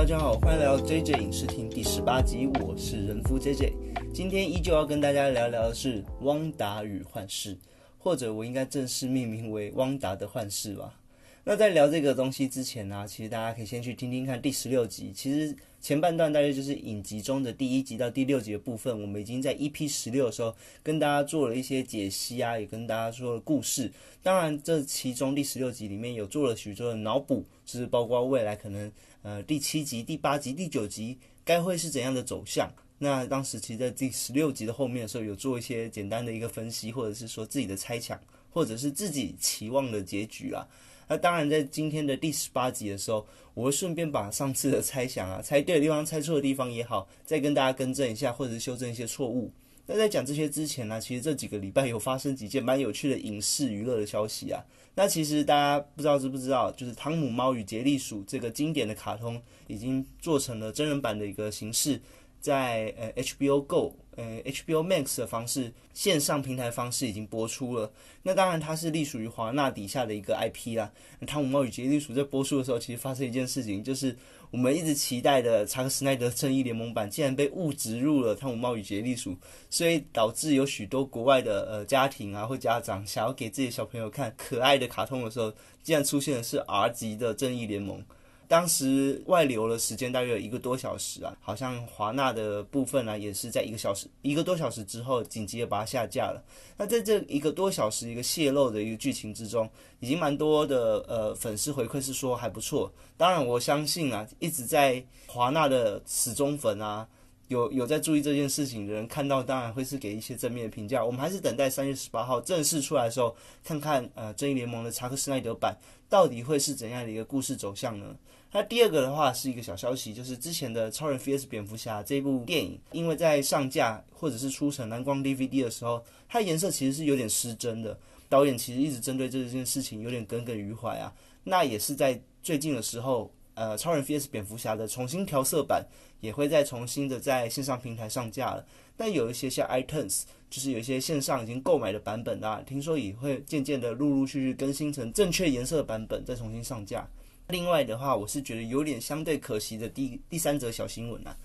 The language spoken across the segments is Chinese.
大家好，欢迎来到 JJ 影视厅第十八集，我是人夫 JJ。今天依旧要跟大家聊聊的是《汪达与幻视》，或者我应该正式命名为《汪达的幻视》吧。那在聊这个东西之前呢，其实大家可以先去听听看第十六集。其实前半段大概就是影集中的第一集到第六集的部分，我们已经在 EP 十六的时候跟大家做了一些解析啊，也跟大家说了故事。当然，这其中第十六集里面有做了许多的脑补，就是包括未来可能呃第七集、第八集、第九集该会是怎样的走向。那当时其实在第十六集的后面的时候，有做一些简单的一个分析，或者是说自己的猜想，或者是自己期望的结局啊。那当然，在今天的第十八集的时候，我会顺便把上次的猜想啊、猜对的地方、猜错的地方也好，再跟大家更正一下，或者是修正一些错误。那在讲这些之前呢，其实这几个礼拜有发生几件蛮有趣的影视娱乐的消息啊。那其实大家不知道知不知道，就是《汤姆猫与杰利鼠》这个经典的卡通，已经做成了真人版的一个形式。在呃 HBO Go 呃 HBO Max 的方式线上平台方式已经播出了。那当然它是隶属于华纳底下的一个 IP 啦。汤姆猫与杰利鼠在播出的时候，其实发生一件事情，就是我们一直期待的查克·斯奈德正义联盟版竟然被误植入了汤姆猫与杰利鼠，所以导致有许多国外的呃家庭啊或家长想要给自己的小朋友看可爱的卡通的时候，竟然出现的是 R 级的正义联盟。当时外流的时间大约有一个多小时啊，好像华纳的部分呢，也是在一个小时一个多小时之后紧急的把它下架了。那在这一个多小时一个泄露的一个剧情之中，已经蛮多的呃粉丝回馈是说还不错。当然我相信啊，一直在华纳的死忠粉啊，有有在注意这件事情的人看到，当然会是给一些正面的评价。我们还是等待三月十八号正式出来的时候，看看呃正义联盟的查克斯奈德版到底会是怎样的一个故事走向呢？那第二个的话是一个小消息，就是之前的《超人 vs 蝙蝠侠》这部电影，因为在上架或者是出成蓝光 DVD 的时候，它颜色其实是有点失真的。导演其实一直针对这件事情有点耿耿于怀啊。那也是在最近的时候，呃，《超人 vs 蝙蝠侠》的重新调色版也会再重新的在线上平台上架了。但有一些像 iTunes，就是有一些线上已经购买的版本啊，听说也会渐渐的陆陆续续更新成正确颜色版本，再重新上架。另外的话，我是觉得有点相对可惜的第第三则小新闻啊，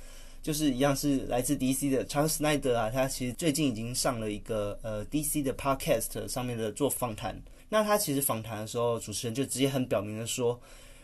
就是一样是来自 DC 的查克斯奈德啊，他其实最近已经上了一个呃 DC 的 Podcast 上面的做访谈。那他其实访谈的时候，主持人就直接很表明的说，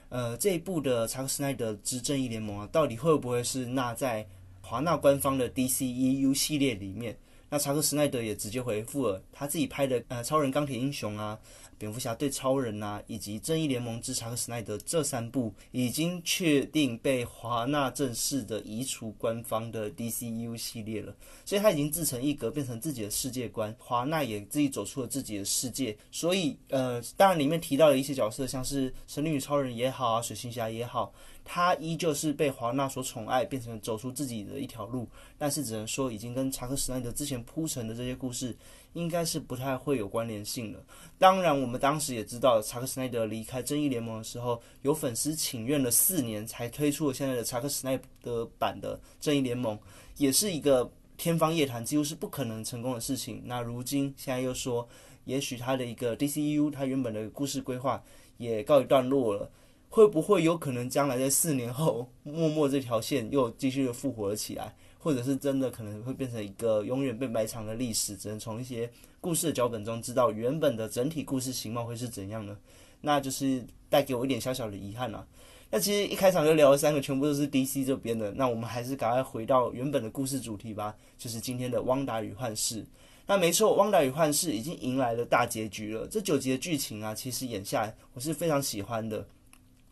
呃，这一部的查克斯奈德之正义联盟啊，到底会不会是纳在华纳官方的 DCEU 系列里面？那查克斯奈德也直接回复了，他自己拍的呃超人钢铁英雄啊。蝙蝠侠对超人呐，以及正义联盟之查克·斯奈德这三部已经确定被华纳正式的移除官方的 DCU 系列了，所以他已经自成一格，变成自己的世界观。华纳也自己走出了自己的世界，所以呃，当然里面提到的一些角色，像是神力女超人也好啊，水行侠也好。他依旧是被华纳所宠爱，变成走出自己的一条路，但是只能说已经跟查克·史奈德之前铺陈的这些故事，应该是不太会有关联性的。当然，我们当时也知道，查克·史奈德离开正义联盟的时候，有粉丝请愿了四年，才推出了现在的查克·史奈德版的正义联盟，也是一个天方夜谭，几乎是不可能成功的事情。那如今现在又说，也许他的一个 DCU，他原本的故事规划也告一段落了。会不会有可能将来在四年后，默默这条线又继续的复活了起来，或者是真的可能会变成一个永远被埋藏的历史，只能从一些故事的脚本中知道原本的整体故事形貌会是怎样呢？那就是带给我一点小小的遗憾了。那其实一开场就聊了三个，全部都是 DC 这边的，那我们还是赶快回到原本的故事主题吧，就是今天的《汪达与幻视》。那没错，《汪达与幻视》已经迎来了大结局了。这九集的剧情啊，其实演下来我是非常喜欢的。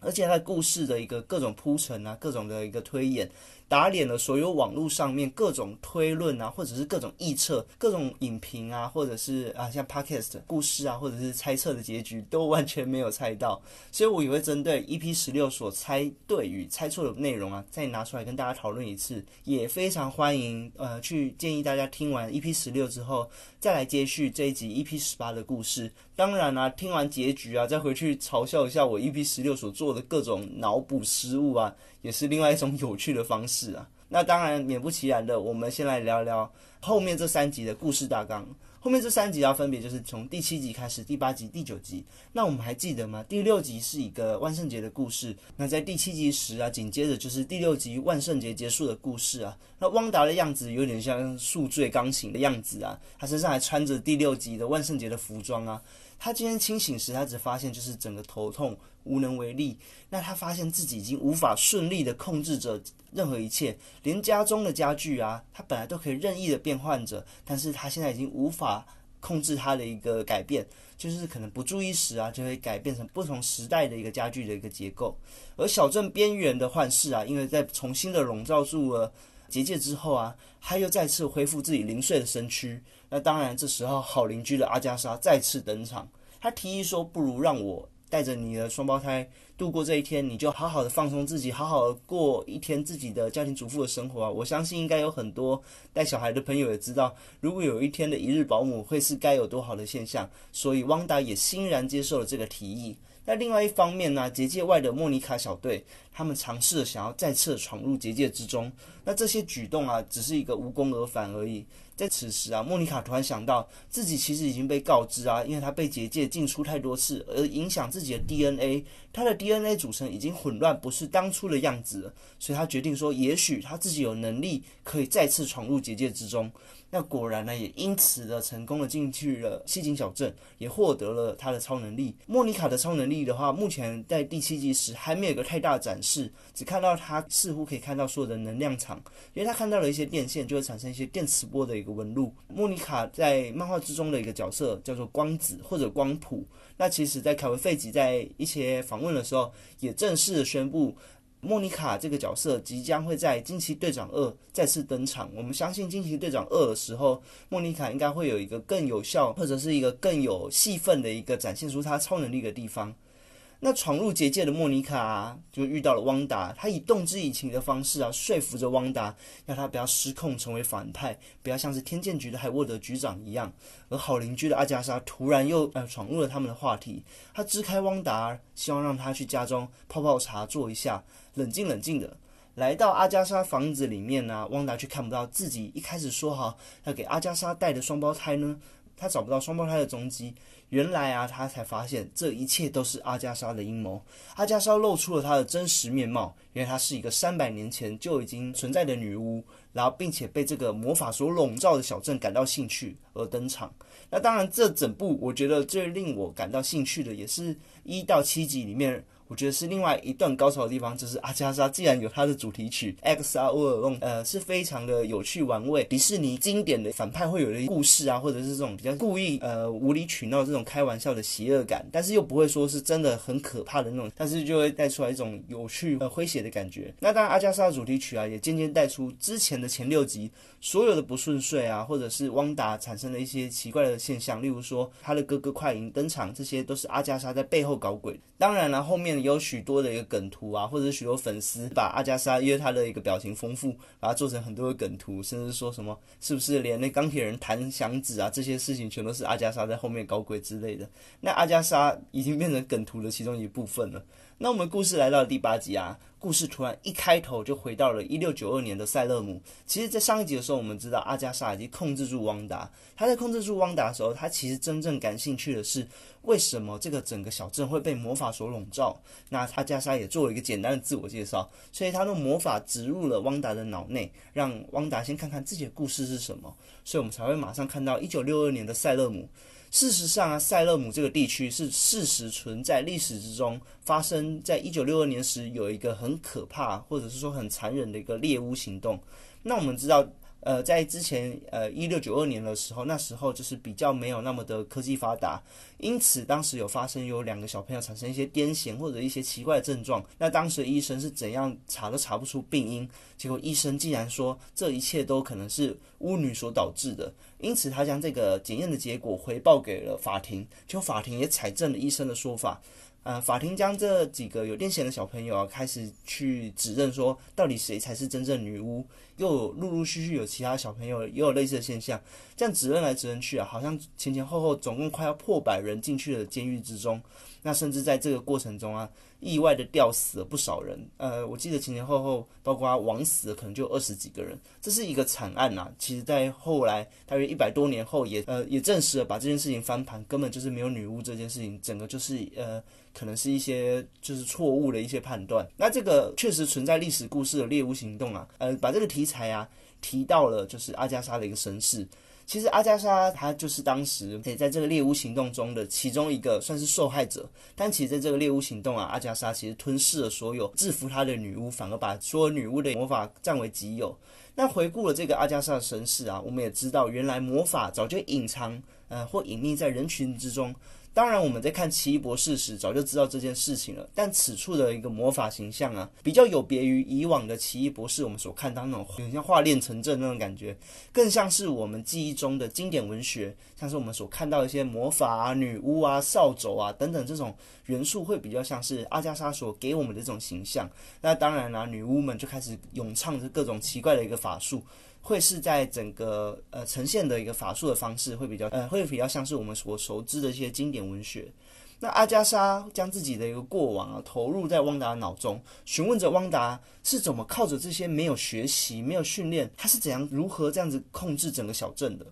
而且它的故事的一个各种铺陈啊，各种的一个推演。打脸了所有网络上面各种推论啊，或者是各种臆测、各种影评啊，或者是啊像 podcast 故事啊，或者是猜测的结局，都完全没有猜到。所以我也会针对 EP 十六所猜对与猜错的内容啊，再拿出来跟大家讨论一次。也非常欢迎呃去建议大家听完 EP 十六之后，再来接续这一集 EP 十八的故事。当然啦，听完结局啊，再回去嘲笑一下我 EP 十六所做的各种脑补失误啊。也是另外一种有趣的方式是啊。那当然，免不其然的，我们先来聊聊后面这三集的故事大纲。后面这三集啊，分别就是从第七集开始，第八集、第九集。那我们还记得吗？第六集是一个万圣节的故事。那在第七集时啊，紧接着就是第六集万圣节结束的故事啊。那汪达的样子有点像宿醉刚醒的样子啊，他身上还穿着第六集的万圣节的服装啊。他今天清醒时，他只发现就是整个头痛，无能为力。那他发现自己已经无法顺利的控制着任何一切，连家中的家具啊，他本来都可以任意的变换着，但是他现在已经无法控制他的一个改变，就是可能不注意时啊，就会改变成不同时代的一个家具的一个结构。而小镇边缘的幻视啊，因为在重新的笼罩住了结界之后啊，他又再次恢复自己零碎的身躯。那当然，这时候好邻居的阿加莎再次登场，他提议说：“不如让我。”带着你的双胞胎度过这一天，你就好好的放松自己，好好的过一天自己的家庭主妇的生活啊！我相信应该有很多带小孩的朋友也知道，如果有一天的一日保姆会是该有多好的现象。所以汪达也欣然接受了这个提议。那另外一方面呢，结界外的莫妮卡小队，他们尝试想要再次闯入结界之中。那这些举动啊，只是一个无功而返而已。在此时啊，莫妮卡突然想到，自己其实已经被告知啊，因为她被结界进出太多次，而影响自己的 DNA，她的 DNA 组成已经混乱，不是当初的样子了。所以她决定说，也许她自己有能力可以再次闯入结界之中。那果然呢，也因此的成功的进去了西井小镇，也获得了他的超能力。莫妮卡的超能力的话，目前在第七集时还没有一个太大的展示，只看到她似乎可以看到所有的能量场，因为她看到了一些电线，就会产生一些电磁波的一个纹路。莫妮卡在漫画之中的一个角色叫做光子或者光谱。那其实，在凯文费吉在一些访问的时候，也正式的宣布。莫妮卡这个角色即将会在《惊奇队长二》再次登场。我们相信《惊奇队长二》的时候，莫妮卡应该会有一个更有效，或者是一个更有戏份的一个展现出她超能力的地方。那闯入结界的莫妮卡就遇到了汪达，她以动之以情的方式啊，说服着汪达，要他不要失控成为反派，不要像是天剑局的海沃德局长一样。而好邻居的阿加莎突然又呃闯入了他们的话题，他支开汪达，希望让他去家中泡泡茶坐一下，冷静冷静的。来到阿加莎房子里面呢，汪达却看不到自己一开始说好要给阿加莎带的双胞胎呢，他找不到双胞胎的踪迹。原来啊，他才发现这一切都是阿加莎的阴谋。阿加莎露出了她的真实面貌，因为她是一个三百年前就已经存在的女巫，然后并且被这个魔法所笼罩的小镇感到兴趣而登场。那当然，这整部我觉得最令我感到兴趣的，也是一到七集里面。我觉得是另外一段高潮的地方，就是阿加莎既然有它的主题曲《X R O 尔 n 呃，是非常的有趣玩味，迪士尼经典的反派会有的故事啊，或者是这种比较故意呃无理取闹这种开玩笑的邪恶感，但是又不会说是真的很可怕的那种，但是就会带出来一种有趣呃诙谐的感觉。那当然，阿加莎的主题曲啊，也渐渐带出之前的前六集所有的不顺遂啊，或者是汪达产生的一些奇怪的现象，例如说他的哥哥快银登场，这些都是阿加莎在背后搞鬼。当然了，后面。有许多的一个梗图啊，或者许多粉丝把阿加莎因为他的一个表情丰富，把它做成很多的梗图，甚至说什么是不是连那钢铁人弹响指啊这些事情，全都是阿加莎在后面搞鬼之类的。那阿加莎已经变成梗图的其中一部分了。那我们故事来到第八集啊。故事突然一开头就回到了一六九二年的塞勒姆。其实，在上一集的时候，我们知道阿加莎已经控制住汪达。他在控制住汪达的时候，他其实真正感兴趣的是为什么这个整个小镇会被魔法所笼罩。那阿加莎也做了一个简单的自我介绍，所以他的魔法植入了汪达的脑内，让汪达先看看自己的故事是什么。所以我们才会马上看到一九六二年的塞勒姆。事实上啊，塞勒姆这个地区是事实存在，历史之中发生在一九六二年时有一个很可怕，或者是说很残忍的一个猎巫行动。那我们知道。呃，在之前呃一六九二年的时候，那时候就是比较没有那么的科技发达，因此当时有发生有两个小朋友产生一些癫痫或者一些奇怪的症状。那当时医生是怎样查都查不出病因，结果医生竟然说这一切都可能是巫女所导致的，因此他将这个检验的结果回报给了法庭，就法庭也采证了医生的说法。呃，法庭将这几个有癫痫的小朋友啊，开始去指认说，到底谁才是真正女巫？又陆陆续续有其他小朋友也有类似的现象，这样指认来指认去啊，好像前前后后总共快要破百人进去了监狱之中。那甚至在这个过程中啊，意外的吊死了不少人。呃，我记得前前后后，包括王死的可能就二十几个人，这是一个惨案呐。其实，在后来大约一百多年后，也呃也证实了把这件事情翻盘，根本就是没有女巫这件事情，整个就是呃可能是一些就是错误的一些判断。那这个确实存在历史故事的猎巫行动啊，呃，把这个题材啊提到了就是阿加莎的一个身世。其实阿加莎她就是当时诶在这个猎巫行动中的其中一个算是受害者，但其实在这个猎巫行动啊，阿加莎其实吞噬了所有制服她的女巫，反而把所有女巫的魔法占为己有。那回顾了这个阿加莎的身世啊，我们也知道原来魔法早就隐藏呃或隐匿在人群之中。当然，我们在看奇异博士时早就知道这件事情了。但此处的一个魔法形象啊，比较有别于以往的奇异博士，我们所看到那种很像画炼成阵那种感觉，更像是我们记忆中的经典文学，像是我们所看到一些魔法啊、女巫啊、扫帚啊等等这种元素，会比较像是阿加莎所给我们的这种形象。那当然啦，女巫们就开始咏唱着各种奇怪的一个法术。会是在整个呃呈现的一个法术的方式会比较呃会比较像是我们所熟知的一些经典文学。那阿加莎将自己的一个过往啊投入在汪达的脑中，询问着汪达是怎么靠着这些没有学习、没有训练，他是怎样如何这样子控制整个小镇的。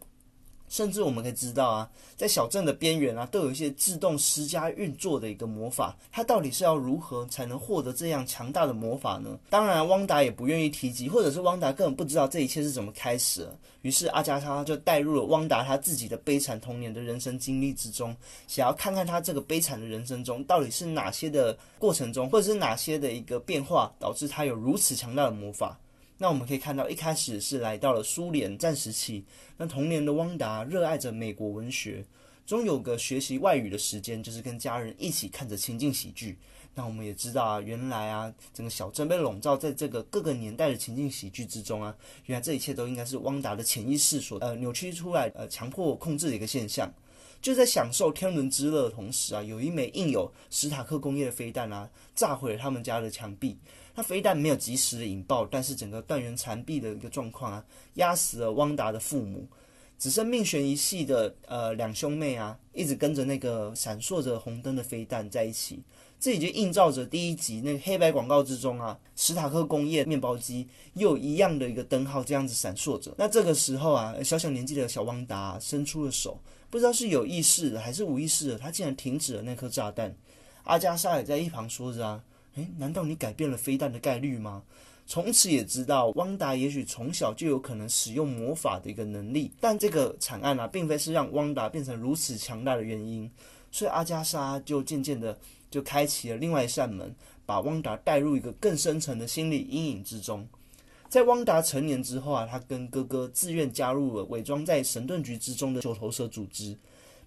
甚至我们可以知道啊，在小镇的边缘啊，都有一些自动施加运作的一个魔法。它到底是要如何才能获得这样强大的魔法呢？当然，汪达也不愿意提及，或者是汪达根本不知道这一切是怎么开始。于是阿加莎就带入了汪达他自己的悲惨童年的人生经历之中，想要看看他这个悲惨的人生中到底是哪些的过程中，或者是哪些的一个变化，导致他有如此强大的魔法。那我们可以看到，一开始是来到了苏联战时期。那童年的汪达热爱着美国文学，终有个学习外语的时间，就是跟家人一起看着情境喜剧。那我们也知道啊，原来啊，整个小镇被笼罩在这个各个年代的情境喜剧之中啊。原来这一切都应该是汪达的潜意识所呃扭曲出来、呃强迫控制的一个现象。就在享受天伦之乐的同时啊，有一枚印有史塔克工业的飞弹啊，炸毁了他们家的墙壁。他飞弹没有及时的引爆，但是整个断垣残壁的一个状况啊，压死了汪达的父母，只剩命悬一系的呃两兄妹啊，一直跟着那个闪烁着红灯的飞弹在一起。这已经映照着第一集那个黑白广告之中啊，史塔克工业面包机又一样的一个灯号这样子闪烁着。那这个时候啊，小小年纪的小汪达伸出了手。不知道是有意识的还是无意识的，他竟然停止了那颗炸弹。阿加莎也在一旁说着：“啊，诶，难道你改变了飞弹的概率吗？”从此也知道汪达也许从小就有可能使用魔法的一个能力，但这个惨案啊，并非是让汪达变成如此强大的原因。所以阿加莎就渐渐的就开启了另外一扇门，把汪达带入一个更深层的心理阴影之中。在汪达成年之后啊，他跟哥哥自愿加入了伪装在神盾局之中的九头蛇组织，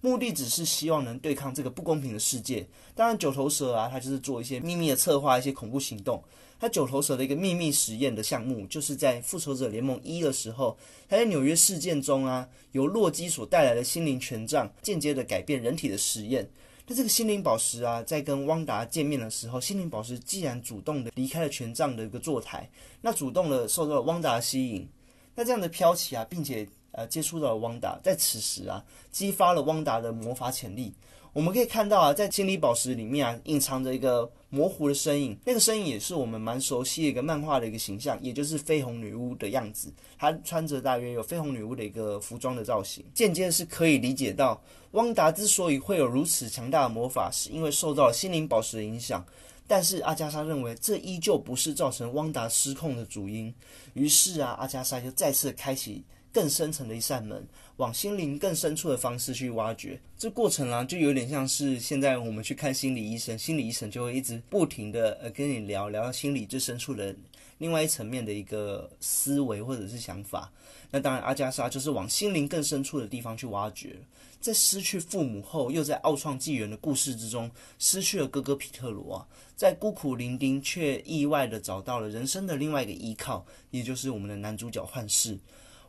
目的只是希望能对抗这个不公平的世界。当然，九头蛇啊，他就是做一些秘密的策划，一些恐怖行动。他九头蛇的一个秘密实验的项目，就是在复仇者联盟一的时候，他在纽约事件中啊，由洛基所带来的心灵权杖间接的改变人体的实验。那这个心灵宝石啊，在跟汪达见面的时候，心灵宝石既然主动的离开了权杖的一个坐台，那主动的受到了汪达的吸引，那这样的飘起啊，并且呃接触到了汪达，在此时啊，激发了汪达的魔法潜力。我们可以看到啊，在心灵宝石里面啊，隐藏着一个模糊的身影，那个身影也是我们蛮熟悉的一个漫画的一个形象，也就是绯红女巫的样子。她穿着大约有绯红女巫的一个服装的造型，间接是可以理解到，汪达之所以会有如此强大的魔法，是因为受到了心灵宝石的影响。但是阿加莎认为，这依旧不是造成汪达失控的主因。于是啊，阿加莎就再次开启。更深层的一扇门，往心灵更深处的方式去挖掘。这过程啊，就有点像是现在我们去看心理医生，心理医生就会一直不停的呃跟你聊聊到心理最深处的另外一层面的一个思维或者是想法。那当然，阿加莎就是往心灵更深处的地方去挖掘。在失去父母后，又在奥创纪元的故事之中失去了哥哥皮特罗啊，在孤苦伶仃却意外的找到了人生的另外一个依靠，也就是我们的男主角幻视。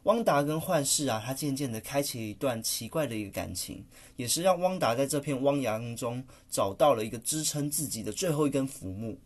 汪达跟幻视啊，他渐渐的开启了一段奇怪的一个感情，也是让汪达在这片汪洋中找到了一个支撑自己的最后一根浮木。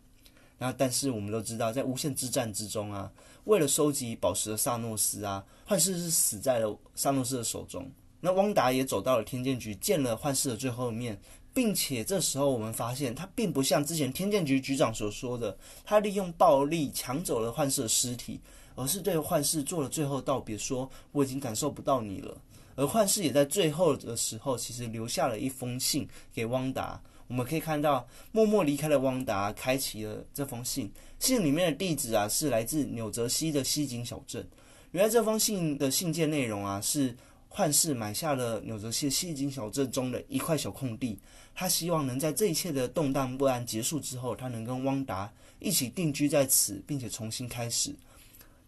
那但是我们都知道，在无限之战之中啊，为了收集宝石的萨诺斯啊，幻视是死在了萨诺斯的手中。那汪达也走到了天剑局，见了幻视的最后一面，并且这时候我们发现，他并不像之前天剑局局长所说的，他利用暴力抢走了幻视的尸体，而是对幻视做了最后道别，说我已经感受不到你了。而幻视也在最后的时候，其实留下了一封信给汪达。我们可以看到，默默离开的汪达开启了这封信，信里面的地址啊是来自纽泽西的西井小镇。原来这封信的信件内容啊是。幻视买下了纽泽西西井小镇中的一块小空地，他希望能在这一切的动荡不安结束之后，他能跟汪达一起定居在此，并且重新开始。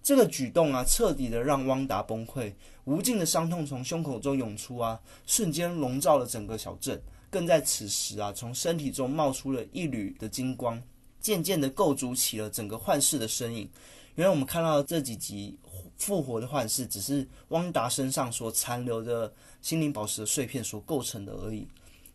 这个举动啊，彻底的让汪达崩溃，无尽的伤痛从胸口中涌出啊，瞬间笼罩了整个小镇。更在此时啊，从身体中冒出了一缕的金光，渐渐的构筑起了整个幻视的身影。原来我们看到的这几集。复活的幻视只是汪达身上所残留的心灵宝石的碎片所构成的而已。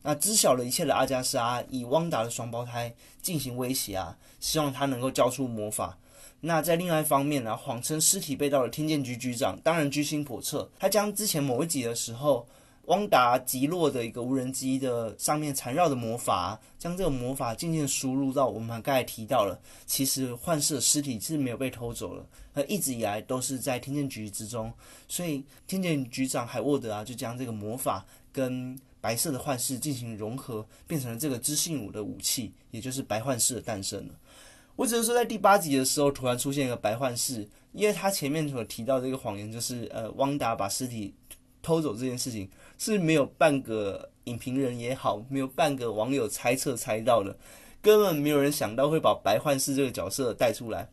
那知晓了一切的阿加莎以汪达的双胞胎进行威胁啊，希望他能够交出魔法。那在另外一方面呢，谎称尸体被盗的天剑局局长当然居心叵测，他将之前某一集的时候。汪达击落的一个无人机的上面缠绕的魔法，将这个魔法渐渐输入到我们刚才提到了，其实幻视的尸体是没有被偷走了，而一直以来都是在天剑局之中，所以天剑局长海沃德啊，就将这个魔法跟白色的幻视进行融合，变成了这个知性武的武器，也就是白幻视的诞生了。我只是说在第八集的时候突然出现一个白幻视，因为他前面所提到这个谎言就是呃汪达把尸体偷走这件事情。是没有半个影评人也好，没有半个网友猜测猜到的，根本没有人想到会把白幻视这个角色带出来。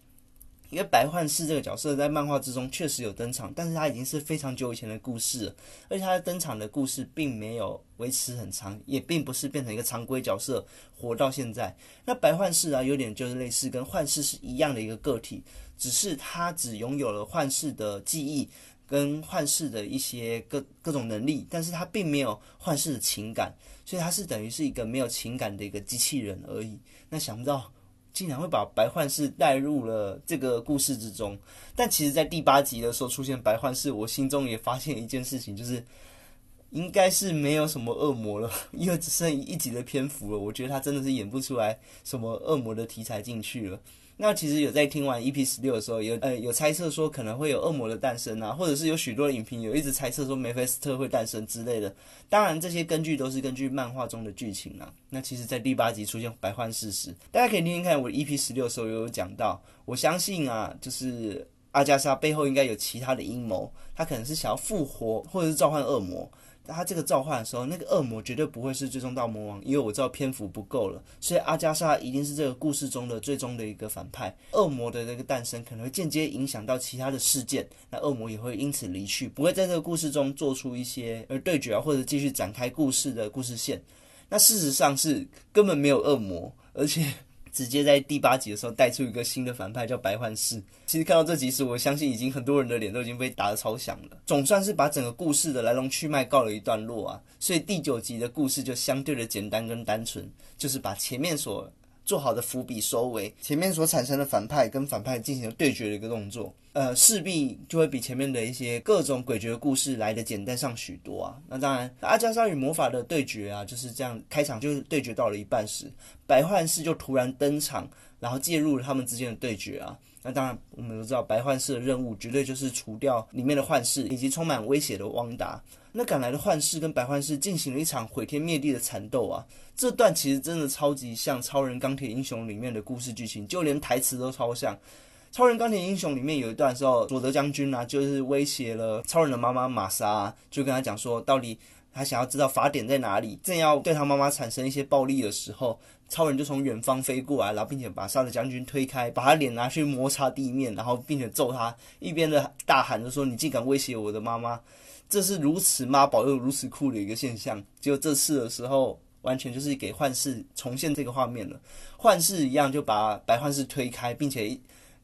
因为白幻视这个角色在漫画之中确实有登场，但是他已经是非常久以前的故事了，而且他登场的故事并没有维持很长，也并不是变成一个常规角色活到现在。那白幻视啊，有点就是类似跟幻视是一样的一个个体，只是他只拥有了幻视的记忆。跟幻视的一些各各种能力，但是他并没有幻视的情感，所以他是等于是一个没有情感的一个机器人而已。那想不到竟然会把白幻视带入了这个故事之中，但其实，在第八集的时候出现白幻视，我心中也发现一件事情，就是应该是没有什么恶魔了，因为只剩一集的篇幅了。我觉得他真的是演不出来什么恶魔的题材进去了。那其实有在听完 EP 十六的时候，有呃有猜测说可能会有恶魔的诞生啊，或者是有许多的影评有一直猜测说梅菲斯特会诞生之类的。当然这些根据都是根据漫画中的剧情啊。那其实，在第八集出现白幻事时，大家可以听听看我 EP 十六的时候有讲到，我相信啊，就是阿加莎背后应该有其他的阴谋，他可能是想要复活或者是召唤恶魔。他这个召唤的时候，那个恶魔绝对不会是最终大魔王，因为我知道篇幅不够了，所以阿加莎一定是这个故事中的最终的一个反派。恶魔的那个诞生可能会间接影响到其他的事件，那恶魔也会因此离去，不会在这个故事中做出一些呃对决啊，或者继续展开故事的故事线。那事实上是根本没有恶魔，而且。直接在第八集的时候带出一个新的反派叫白幻视。其实看到这集时，我相信已经很多人的脸都已经被打得超响了。总算是把整个故事的来龙去脉告了一段落啊，所以第九集的故事就相对的简单跟单纯，就是把前面所。做好的伏笔收尾，前面所产生的反派跟反派进行了对决的一个动作，呃，势必就会比前面的一些各种诡谲的故事来的简单上许多啊。那当然，阿加莎与魔法的对决啊，就是这样，开场就对决到了一半时，白幻视就突然登场，然后介入了他们之间的对决啊。那当然，我们都知道白幻视的任务绝对就是除掉里面的幻视以及充满威胁的汪达。那赶来的幻视跟白幻视进行了一场毁天灭地的缠斗啊！这段其实真的超级像《超人钢铁英雄》里面的故事剧情，就连台词都超像。《超人钢铁英雄》里面有一段时候，佐德将军啊，就是威胁了超人的妈妈玛莎，啊就跟他讲说，到底他想要知道法典在哪里，正要对他妈妈产生一些暴力的时候，超人就从远方飞过来，然后并且把沙德将军推开，把他脸拿去摩擦地面，然后并且揍他，一边的大喊着说：“你竟敢威胁我的妈妈！”这是如此妈宝又如此酷的一个现象，就这次的时候，完全就是给幻视重现这个画面了。幻视一样就把白幻视推开，并且，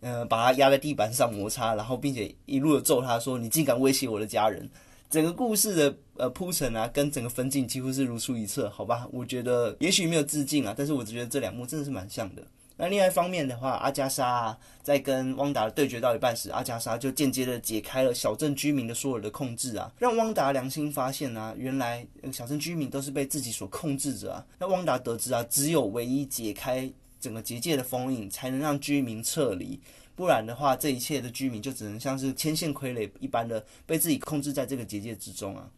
呃，把他压在地板上摩擦，然后并且一路的揍他说：“你竟敢威胁我的家人！”整个故事的呃铺陈啊，跟整个分镜几乎是如出一辙，好吧？我觉得也许没有致敬啊，但是我只觉得这两幕真的是蛮像的。那另外一方面的话，阿加莎啊在跟汪达对决到一半时，阿加莎就间接的解开了小镇居民的所有的控制啊，让汪达良心发现啊，原来小镇居民都是被自己所控制着啊。那汪达得知啊，只有唯一解开整个结界的封印，才能让居民撤离，不然的话，这一切的居民就只能像是牵线傀儡一般的被自己控制在这个结界之中啊。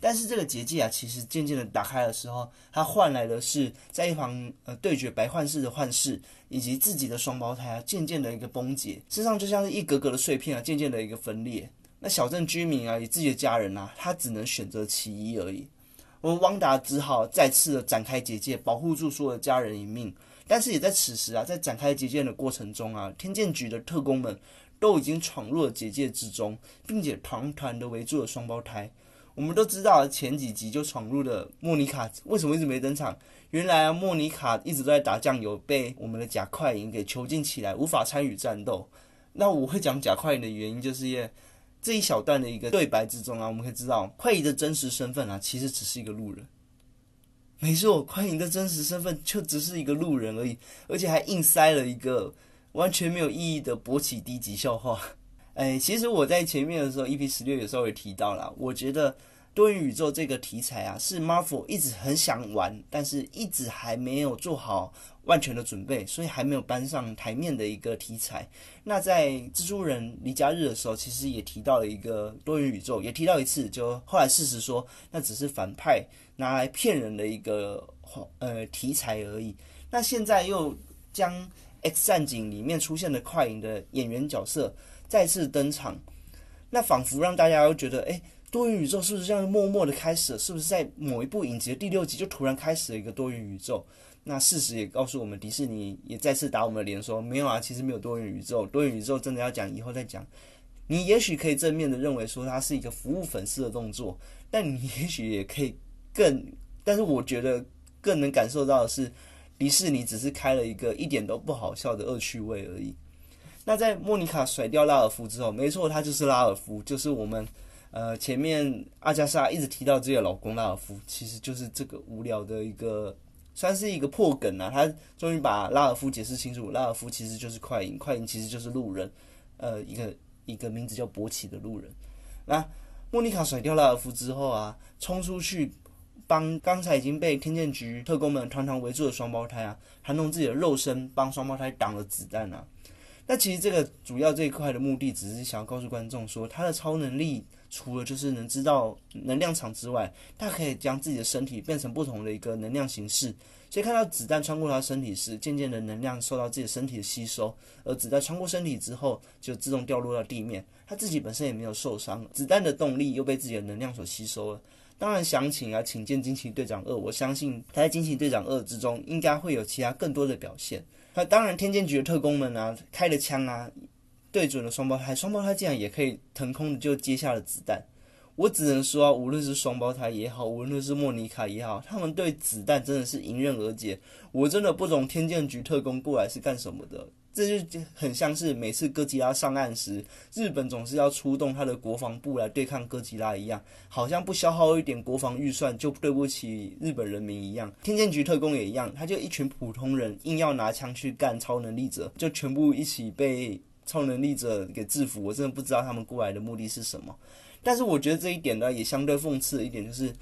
但是这个结界啊，其实渐渐的打开的时候，它换来的是在一旁呃对决白幻视的幻视，以及自己的双胞胎啊，渐渐的一个崩解，身上就像是一格格的碎片啊，渐渐的一个分裂。那小镇居民啊，以自己的家人啊，他只能选择其一而已。我们汪达只好再次的展开结界，保护住所有的家人一命。但是也在此时啊，在展开结界的过程中啊，天剑局的特工们都已经闯入了结界之中，并且团团的围住了双胞胎。我们都知道前几集就闯入了莫妮卡，为什么一直没登场？原来啊，莫妮卡一直都在打酱油，被我们的假快银给囚禁起来，无法参与战斗。那我会讲假快银的原因，就是因为这一小段的一个对白之中啊，我们可以知道快银的真实身份啊，其实只是一个路人。没错，快银的真实身份就只是一个路人而已，而且还硬塞了一个完全没有意义的勃起低级笑话。哎，其实我在前面的时候，EP 十六有时候也提到了，我觉得多元宇宙这个题材啊，是 Marvel 一直很想玩，但是一直还没有做好万全的准备，所以还没有搬上台面的一个题材。那在蜘蛛人离家日的时候，其实也提到了一个多元宇宙，也提到一次，就后来事实说，那只是反派拿来骗人的一个呃题材而已。那现在又将 X 战警里面出现的快影的演员角色。再次登场，那仿佛让大家都觉得，哎，多元宇宙是不是这样默默的开始了？是不是在某一部影集的第六集就突然开始了一个多元宇宙？那事实也告诉我们，迪士尼也再次打我们的脸，说没有啊，其实没有多元宇宙。多元宇宙真的要讲以后再讲。你也许可以正面的认为说它是一个服务粉丝的动作，但你也许也可以更，但是我觉得更能感受到的是，迪士尼只是开了一个一点都不好笑的恶趣味而已。那在莫妮卡甩掉拉尔夫之后，没错，他就是拉尔夫，就是我们呃前面阿加莎一直提到自己的老公拉尔夫，其实就是这个无聊的一个算是一个破梗啊。他终于把拉尔夫解释清楚，拉尔夫其实就是快银，快银其实就是路人，呃，一个一个名字叫博奇的路人。那莫妮卡甩掉拉尔夫之后啊，冲出去帮刚才已经被天剑局特工们团团围住的双胞胎啊，还用自己的肉身帮双胞胎挡了子弹啊。那其实这个主要这一块的目的，只是想要告诉观众说，他的超能力除了就是能知道能量场之外，他可以将自己的身体变成不同的一个能量形式。所以看到子弹穿过他身体时，渐渐的能量受到自己身体的吸收，而子弹穿过身体之后，就自动掉落到地面。他自己本身也没有受伤，子弹的动力又被自己的能量所吸收了。当然，详情啊，请见惊奇队长二。我相信他在惊奇队长二之中，应该会有其他更多的表现。那当然，天剑局的特工们啊，开了枪啊，对准了双胞胎，双胞胎竟然也可以腾空的就接下了子弹。我只能说，无论是双胞胎也好，无论是莫妮卡也好，他们对子弹真的是迎刃而解。我真的不懂天剑局特工过来是干什么的。这就很像是每次哥吉拉上岸时，日本总是要出动他的国防部来对抗哥吉拉一样，好像不消耗一点国防预算就对不起日本人民一样。天剑局特工也一样，他就一群普通人硬要拿枪去干超能力者，就全部一起被超能力者给制服。我真的不知道他们过来的目的是什么。但是我觉得这一点呢，也相对讽刺的一点就是。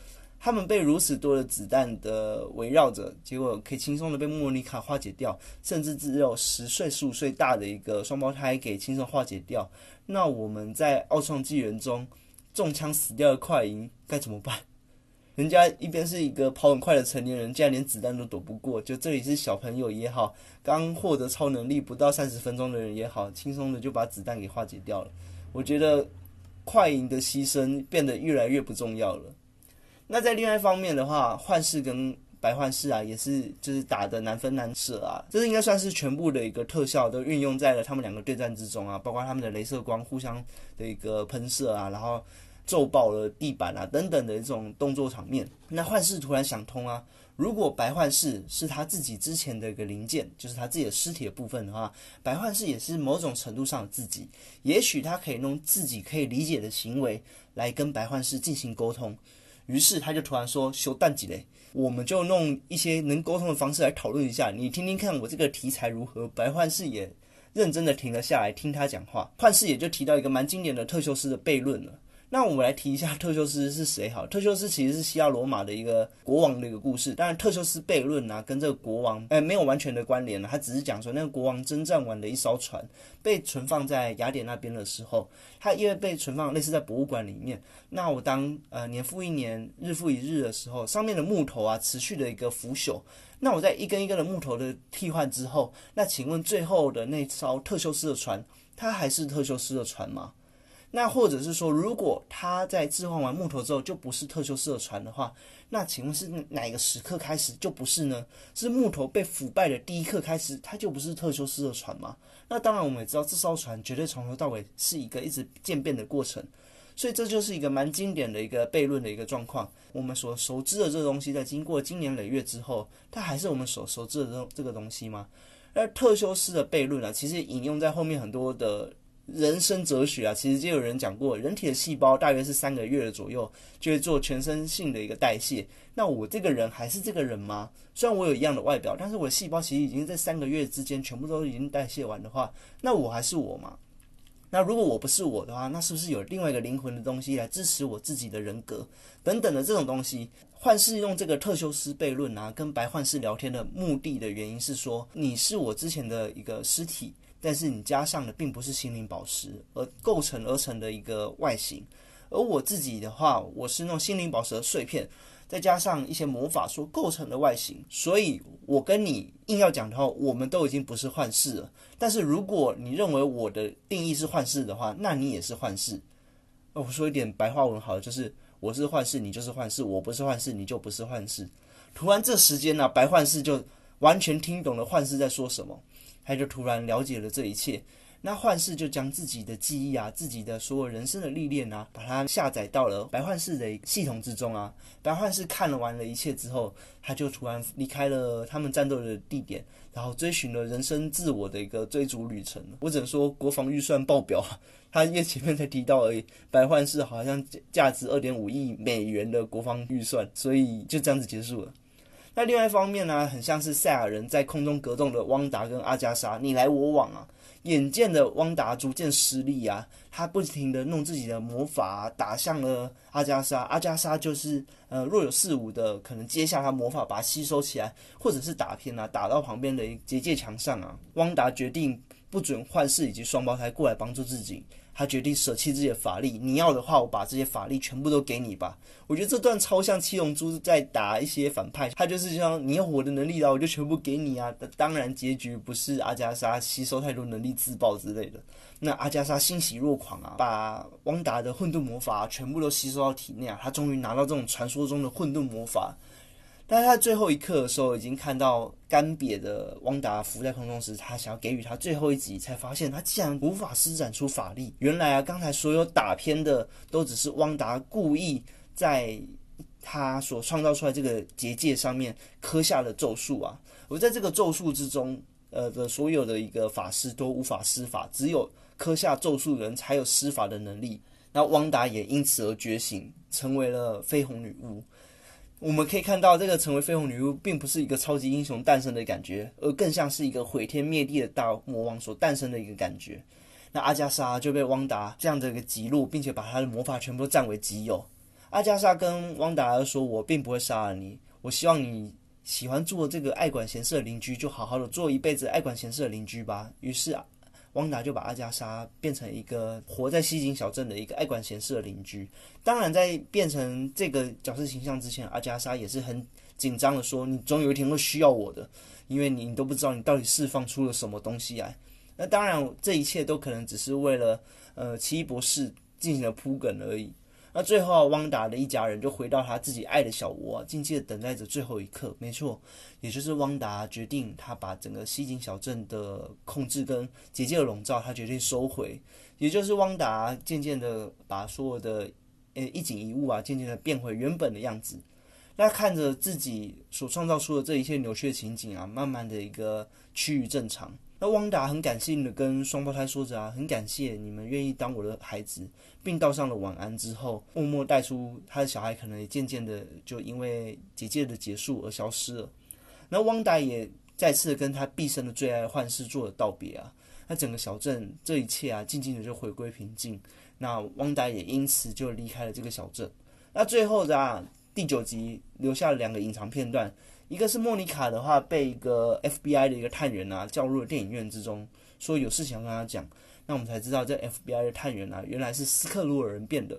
他们被如此多的子弹的围绕着，结果可以轻松的被莫妮卡化解掉，甚至只有十岁、十五岁大的一个双胞胎给轻松化解掉。那我们在奥创纪元中中枪死掉的快银该怎么办？人家一边是一个跑很快的成年人，竟然连子弹都躲不过。就这里是小朋友也好，刚获得超能力不到三十分钟的人也好，轻松的就把子弹给化解掉了。我觉得快银的牺牲变得越来越不重要了。那在另外一方面的话，幻视跟白幻视啊，也是就是打的难分难舍啊。这是应该算是全部的一个特效都运用在了他们两个对战之中啊，包括他们的镭射光互相的一个喷射啊，然后揍爆了地板啊等等的一种动作场面。那幻视突然想通啊，如果白幻视是他自己之前的一个零件，就是他自己的尸体的部分的话，白幻视也是某种程度上自己，也许他可以用自己可以理解的行为来跟白幻视进行沟通。于是他就突然说：“修蛋几嘞？”我们就弄一些能沟通的方式来讨论一下，你听听看我这个题材如何。白幻视也认真的停了下来听他讲话，幻视也就提到一个蛮经典的特修斯的悖论了。那我们来提一下特修斯是谁好？特修斯其实是希腊罗马的一个国王的一个故事。当然，特修斯悖论啊，跟这个国王哎没有完全的关联了。他只是讲说，那个国王征战完的一艘船被存放在雅典那边的时候，他因为被存放类似在博物馆里面。那我当呃年复一年、日复一日的时候，上面的木头啊持续的一个腐朽。那我在一根一根的木头的替换之后，那请问最后的那艘特修斯的船，它还是特修斯的船吗？那或者是说，如果他在置换完木头之后就不是特修斯的船的话，那请问是哪个时刻开始就不是呢？是木头被腐败的第一刻开始，它就不是特修斯的船吗？那当然，我们也知道这艘船绝对从头到尾是一个一直渐变的过程，所以这就是一个蛮经典的一个悖论的一个状况。我们所熟知的这个东西，在经过经年累月之后，它还是我们所熟知的这这个东西吗？而特修斯的悖论啊，其实引用在后面很多的。人生哲学啊，其实就有人讲过，人体的细胞大约是三个月的左右就会做全身性的一个代谢。那我这个人还是这个人吗？虽然我有一样的外表，但是我的细胞其实已经在三个月之间全部都已经代谢完的话，那我还是我吗？那如果我不是我的话，那是不是有另外一个灵魂的东西来支持我自己的人格等等的这种东西？幻视用这个特修斯悖论啊，跟白幻视聊天的目的的原因是说，你是我之前的一个尸体。但是你加上的并不是心灵宝石而构成而成的一个外形，而我自己的话，我是那种心灵宝石的碎片，再加上一些魔法所构成的外形，所以我跟你硬要讲的话，我们都已经不是幻视了。但是如果你认为我的定义是幻视的话，那你也是幻视。我说一点白话文好了，就是我是幻视，你就是幻视；我不是幻视，你就不是幻视。突然这时间呢，白幻视就完全听懂了幻视在说什么。他就突然了解了这一切，那幻视就将自己的记忆啊，自己的所有人生的历练啊，把它下载到了白幻视的系统之中啊。白幻视看了完了一切之后，他就突然离开了他们战斗的地点，然后追寻了人生自我的一个追逐旅程。我只能说，国防预算爆表，他因为前面才提到而已。白幻视好像价值二点五亿美元的国防预算，所以就这样子结束了。那另外一方面呢，很像是赛亚人在空中格斗的汪达跟阿加莎，你来我往啊。眼见的汪达逐渐失利啊，他不停的弄自己的魔法打向了阿加莎，阿加莎就是呃若有似无的可能接下他魔法把它吸收起来，或者是打偏啊，打到旁边的结界墙上啊。汪达决定不准幻视以及双胞胎过来帮助自己。他决定舍弃自己的法力，你要的话，我把这些法力全部都给你吧。我觉得这段超像七龙珠在打一些反派，他就是像你有我的能力了，我就全部给你啊。当然，结局不是阿加莎吸收太多能力自爆之类的。那阿加莎欣喜若狂啊，把汪达的混沌魔法全部都吸收到体内啊，他终于拿到这种传说中的混沌魔法。但是他最后一刻的时候，已经看到干瘪的汪达浮在空中时，他想要给予他最后一击，才发现他竟然无法施展出法力。原来啊，刚才所有打偏的都只是汪达故意在他所创造出来这个结界上面刻下的咒术啊。而在这个咒术之中，呃的所有的一个法师都无法施法，只有刻下咒术的人才有施法的能力。那汪达也因此而觉醒，成为了绯红女巫。我们可以看到，这个成为绯红女巫，并不是一个超级英雄诞生的感觉，而更像是一个毁天灭地的大魔王所诞生的一个感觉。那阿加莎就被汪达这样的一个击落，并且把他的魔法全部都占为己有。阿加莎跟汪达说：“我并不会杀了你，我希望你喜欢做这个爱管闲事的邻居，就好好的做一辈子爱管闲事的邻居吧。”于是啊。汪达就把阿加莎变成一个活在西景小镇的一个爱管闲事的邻居。当然，在变成这个角色形象之前，阿加莎也是很紧张的说：“你总有一天会需要我的，因为你你都不知道你到底释放出了什么东西来。”那当然，这一切都可能只是为了呃奇异博士进行了铺梗而已。那最后，汪达的一家人就回到他自己爱的小窝，静静的等待着最后一刻。没错，也就是汪达决定，他把整个西井小镇的控制跟结界的笼罩，他决定收回。也就是汪达渐渐的把所有的呃一景一物啊，渐渐的变回原本的样子。那看着自己所创造出的这一切扭曲的情景啊，慢慢的一个趋于正常。那汪达很感性的跟双胞胎说着啊，很感谢你们愿意当我的孩子，并道上了晚安之后，默默带出他的小孩可能也渐渐的就因为结界的结束而消失了。那汪达也再次跟他毕生的最爱幻视做了道别啊。那整个小镇这一切啊，静静的就回归平静。那汪达也因此就离开了这个小镇。那最后的啊第九集留下了两个隐藏片段。一个是莫妮卡的话，被一个 FBI 的一个探员啊叫入了电影院之中，说有事情要跟他讲。那我们才知道，这 FBI 的探员啊，原来是斯克鲁尔人变的，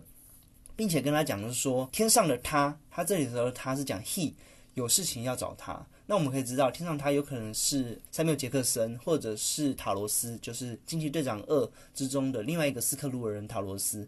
并且跟他讲的是说，天上的他，他这里的时候他是讲 he，有事情要找他。那我们可以知道，天上他有可能是塞缪杰克森，或者是塔罗斯，就是惊奇队长二之中的另外一个斯克鲁尔人塔罗斯。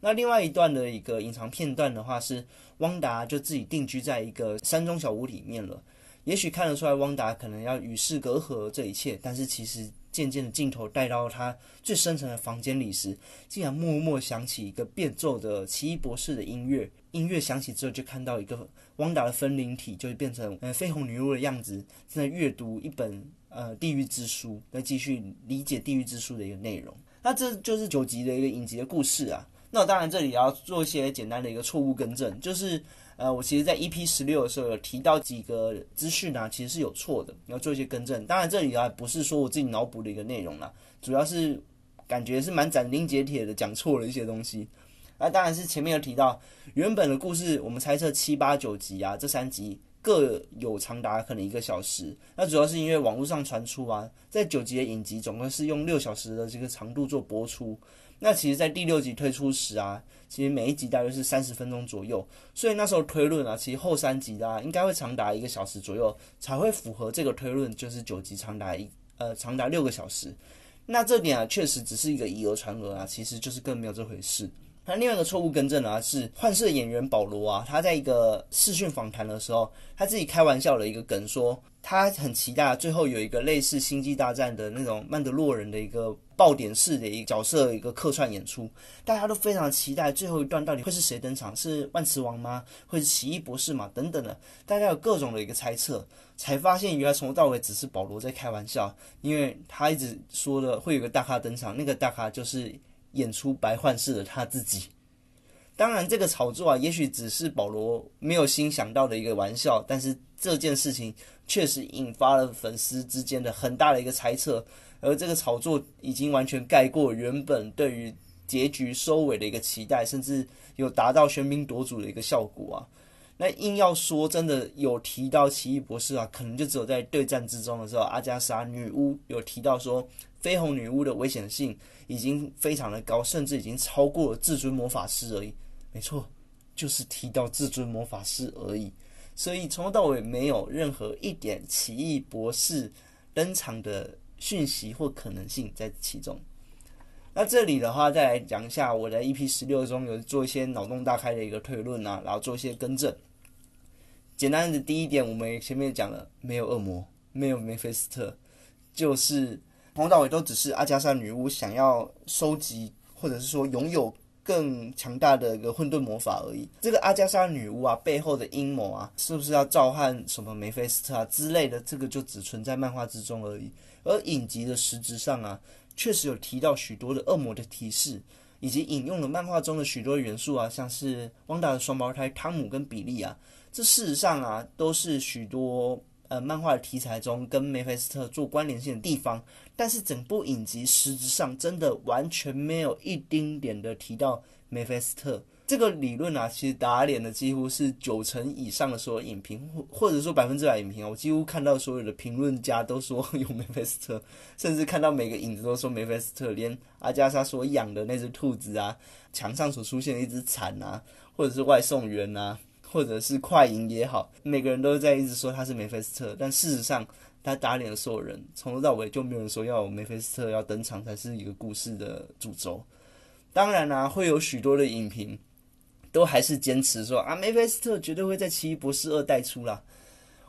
那另外一段的一个隐藏片段的话，是汪达就自己定居在一个山中小屋里面了。也许看得出来，汪达可能要与世隔阂这一切，但是其实渐渐的镜头带到他最深层的房间里时，竟然默默响起一个变奏的奇异博士的音乐。音乐响起之后，就看到一个汪达的分灵体，就变成呃绯红女巫的样子，正在阅读一本呃地狱之书，在继续理解地狱之书的一个内容。那这就是九集的一个影集的故事啊。那当然，这里也要做一些简单的一个错误更正，就是，呃，我其实在 EP 十六的时候有提到几个资讯啊，其实是有错的，要做一些更正。当然，这里啊不是说我自己脑补的一个内容啦，主要是感觉是蛮斩钉截铁的讲错了一些东西。那当然是前面有提到，原本的故事我们猜测七八九集啊，这三集各有长达可能一个小时。那主要是因为网络上传出啊，在九集的影集总共是用六小时的这个长度做播出。那其实，在第六集推出时啊，其实每一集大约是三十分钟左右，所以那时候推论啊，其实后三集啊应该会长达一个小时左右，才会符合这个推论，就是九集长达一呃长达六个小时。那这点啊，确实只是一个以讹传讹啊，其实就是更没有这回事。那另外一个错误更正啊，是幻视演员保罗啊，他在一个视讯访谈的时候，他自己开玩笑的一个梗说，他很期待最后有一个类似《星际大战》的那种曼德洛人的一个爆点式的一个角色一个客串演出，大家都非常期待最后一段到底会是谁登场，是万磁王吗？会是奇异博士吗？等等的，大家有各种的一个猜测，才发现原来从头到尾只是保罗在开玩笑，因为他一直说的会有个大咖登场，那个大咖就是。演出白幻视的他自己，当然这个炒作啊，也许只是保罗没有心想到的一个玩笑，但是这件事情确实引发了粉丝之间的很大的一个猜测，而这个炒作已经完全盖过原本对于结局收尾的一个期待，甚至有达到喧宾夺主的一个效果啊。那硬要说真的有提到奇异博士啊，可能就只有在对战之中的时候，阿加莎女巫有提到说。绯红女巫的危险性已经非常的高，甚至已经超过了至尊魔法师而已。没错，就是提到至尊魔法师而已。所以从头到尾没有任何一点奇异博士登场的讯息或可能性在其中。那这里的话，再来讲一下我在 EP 十六中有做一些脑洞大开的一个推论啊，然后做一些更正。简单的第一点，我们前面讲了，没有恶魔，没有梅菲斯特，就是。从头到尾都只是阿加莎女巫想要收集，或者是说拥有更强大的一个混沌魔法而已。这个阿加莎女巫啊背后的阴谋啊，是不是要召唤什么梅菲斯特啊之类的？这个就只存在漫画之中而已。而影集的实质上啊，确实有提到许多的恶魔的提示，以及引用了漫画中的许多元素啊，像是汪达的双胞胎汤姆跟比利啊，这事实上啊都是许多。呃，漫画的题材中跟梅菲斯特做关联性的地方，但是整部影集实质上真的完全没有一丁点的提到梅菲斯特这个理论啊，其实打脸的几乎是九成以上的所有影评，或或者说百分之百影评啊，我几乎看到所有的评论家都说有梅菲斯特，甚至看到每个影子都说梅菲斯特，连阿加莎所养的那只兔子啊，墙上所出现的一只蝉啊，或者是外送员啊。或者是快银也好，每个人都在一直说他是梅菲斯特，但事实上他打脸了所有人，从头到尾就没有人说要梅菲斯特要登场才是一个故事的主轴。当然啦，会有许多的影评都还是坚持说啊，梅菲斯特绝对会在奇异博士二带出啦。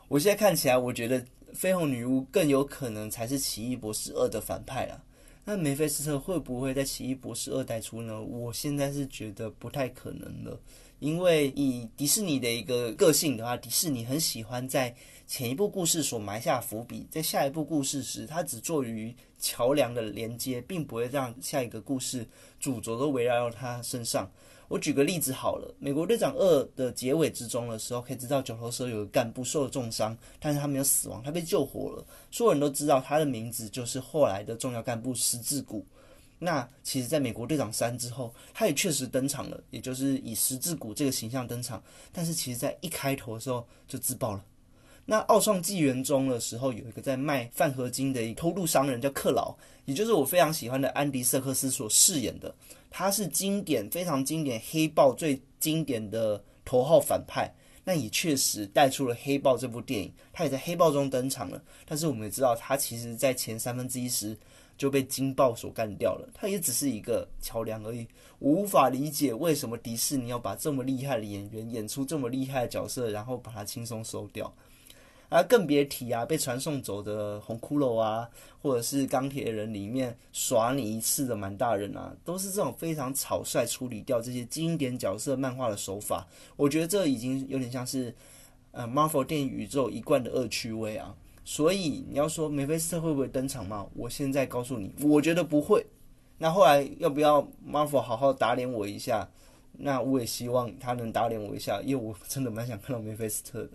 我现在看起来，我觉得绯红女巫更有可能才是奇异博士二的反派啦。那梅菲斯特会不会在奇异博士二代出呢？我现在是觉得不太可能了，因为以迪士尼的一个个性的话，迪士尼很喜欢在前一部故事所埋下伏笔，在下一部故事时，它只做于桥梁的连接，并不会让下一个故事主轴都围绕到他身上。我举个例子好了，《美国队长二》的结尾之中的时候，可以知道九头蛇有个干部受了重伤，但是他没有死亡，他被救活了。所有人都知道他的名字就是后来的重要干部十字骨。那其实，在美国队长三之后，他也确实登场了，也就是以十字骨这个形象登场。但是，其实在一开头的时候就自爆了。那《奥创纪元》中的时候，有一个在卖饭合金的偷渡商人叫克劳，也就是我非常喜欢的安迪·瑟克斯所饰演的。他是经典非常经典黑豹最经典的头号反派，那也确实带出了黑豹这部电影。他也在黑豹中登场了。但是我们也知道，他其实在前三分之一时就被金豹所干掉了。他也只是一个桥梁而已。我无法理解为什么迪士尼要把这么厉害的演员演出这么厉害的角色，然后把他轻松收掉。啊，更别提啊，被传送走的红骷髅啊，或者是钢铁人里面耍你一次的满大人啊，都是这种非常草率处理掉这些经典角色漫画的手法。我觉得这已经有点像是呃 Marvel 电影宇宙一贯的恶趣味啊。所以你要说梅菲斯特会不会登场吗？我现在告诉你，我觉得不会。那后来要不要 Marvel 好好打脸我一下？那我也希望他能打脸我一下，因为我真的蛮想看到梅菲斯特的。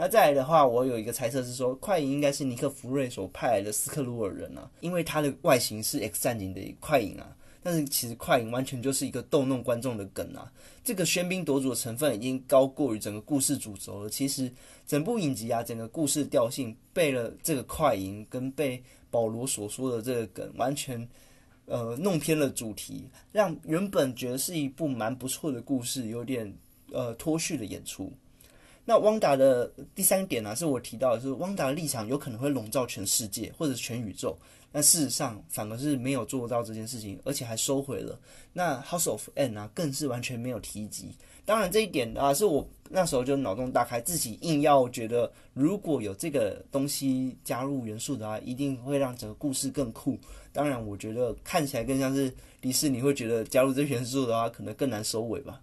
那再来的话，我有一个猜测是说，快银应该是尼克弗瑞所派来的斯克鲁尔人啊，因为他的外形是 X 战警的快银啊。但是其实快银完全就是一个逗弄观众的梗啊，这个喧宾夺主的成分已经高过于整个故事主轴了。其实整部影集啊，整个故事调性被了这个快银跟被保罗所说的这个梗完全呃弄偏了主题，让原本觉得是一部蛮不错的故事有点呃脱序的演出。那汪达的第三点呢，是我提到的是汪达的立场有可能会笼罩全世界或者全宇宙，但事实上反而是没有做到这件事情，而且还收回了。那 House of N 啊，更是完全没有提及。当然这一点啊，是我那时候就脑洞大开，自己硬要觉得如果有这个东西加入元素的话，一定会让整个故事更酷。当然，我觉得看起来更像是迪士尼会觉得加入这元素的话，可能更难收尾吧。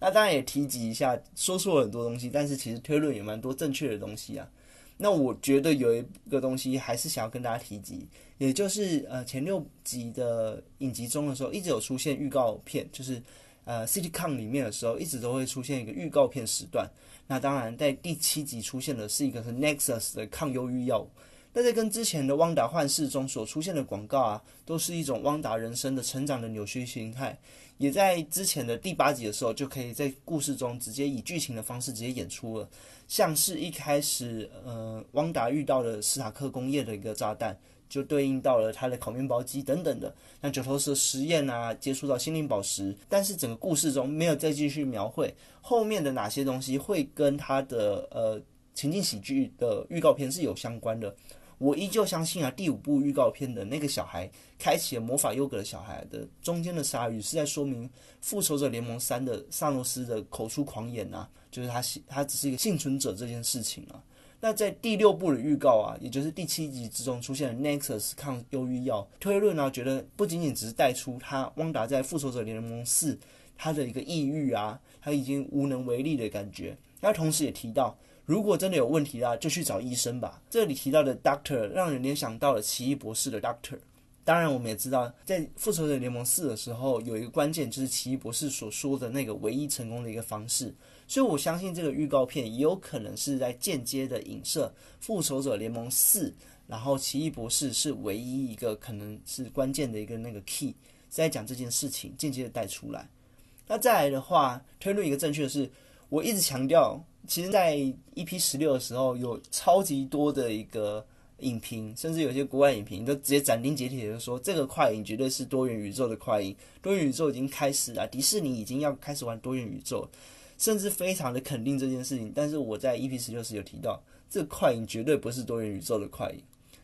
那当然也提及一下，说错了很多东西，但是其实推论也蛮多正确的东西啊。那我觉得有一个东西还是想要跟大家提及，也就是呃前六集的影集中的时候，一直有出现预告片，就是呃 CityCon 里面的时候，一直都会出现一个预告片时段。那当然在第七集出现的是一个是 Nexus 的抗忧郁药物，那在跟之前的汪达幻视中所出现的广告啊，都是一种汪达人生的成长的扭曲形态。也在之前的第八集的时候，就可以在故事中直接以剧情的方式直接演出了，像是一开始，呃，汪达遇到了斯塔克工业的一个炸弹，就对应到了他的烤面包机等等的，那九头蛇实验啊，接触到心灵宝石，但是整个故事中没有再继续描绘后面的哪些东西会跟他的呃情境喜剧的预告片是有相关的。我依旧相信啊，第五部预告片的那个小孩开启了魔法优格的小孩的中间的鲨鱼是在说明复仇者联盟三的萨诺斯的口出狂言啊，就是他他只是一个幸存者这件事情啊。那在第六部的预告啊，也就是第七集之中出现的 Nexus 抗忧郁药推论呢，觉得不仅仅只是带出他汪达在复仇者联盟四他的一个抑郁啊，他已经无能为力的感觉，那同时也提到。如果真的有问题啦，就去找医生吧。这里提到的 Doctor 让人联想到了奇异博士的 Doctor。当然，我们也知道，在复仇者联盟四的时候，有一个关键就是奇异博士所说的那个唯一成功的一个方式。所以我相信这个预告片也有可能是在间接的影射复仇者联盟四，然后奇异博士是唯一一个可能是关键的一个那个 key，在讲这件事情，间接的带出来。那再来的话，推论一个正确的是，我一直强调。其实，在 EP 十六的时候，有超级多的一个影评，甚至有些国外影评都直接斩钉截铁的说，这个快影绝对是多元宇宙的快影，多元宇宙已经开始了，迪士尼已经要开始玩多元宇宙，甚至非常的肯定这件事情。但是我在 EP 十六时有提到，这个快影绝对不是多元宇宙的快影，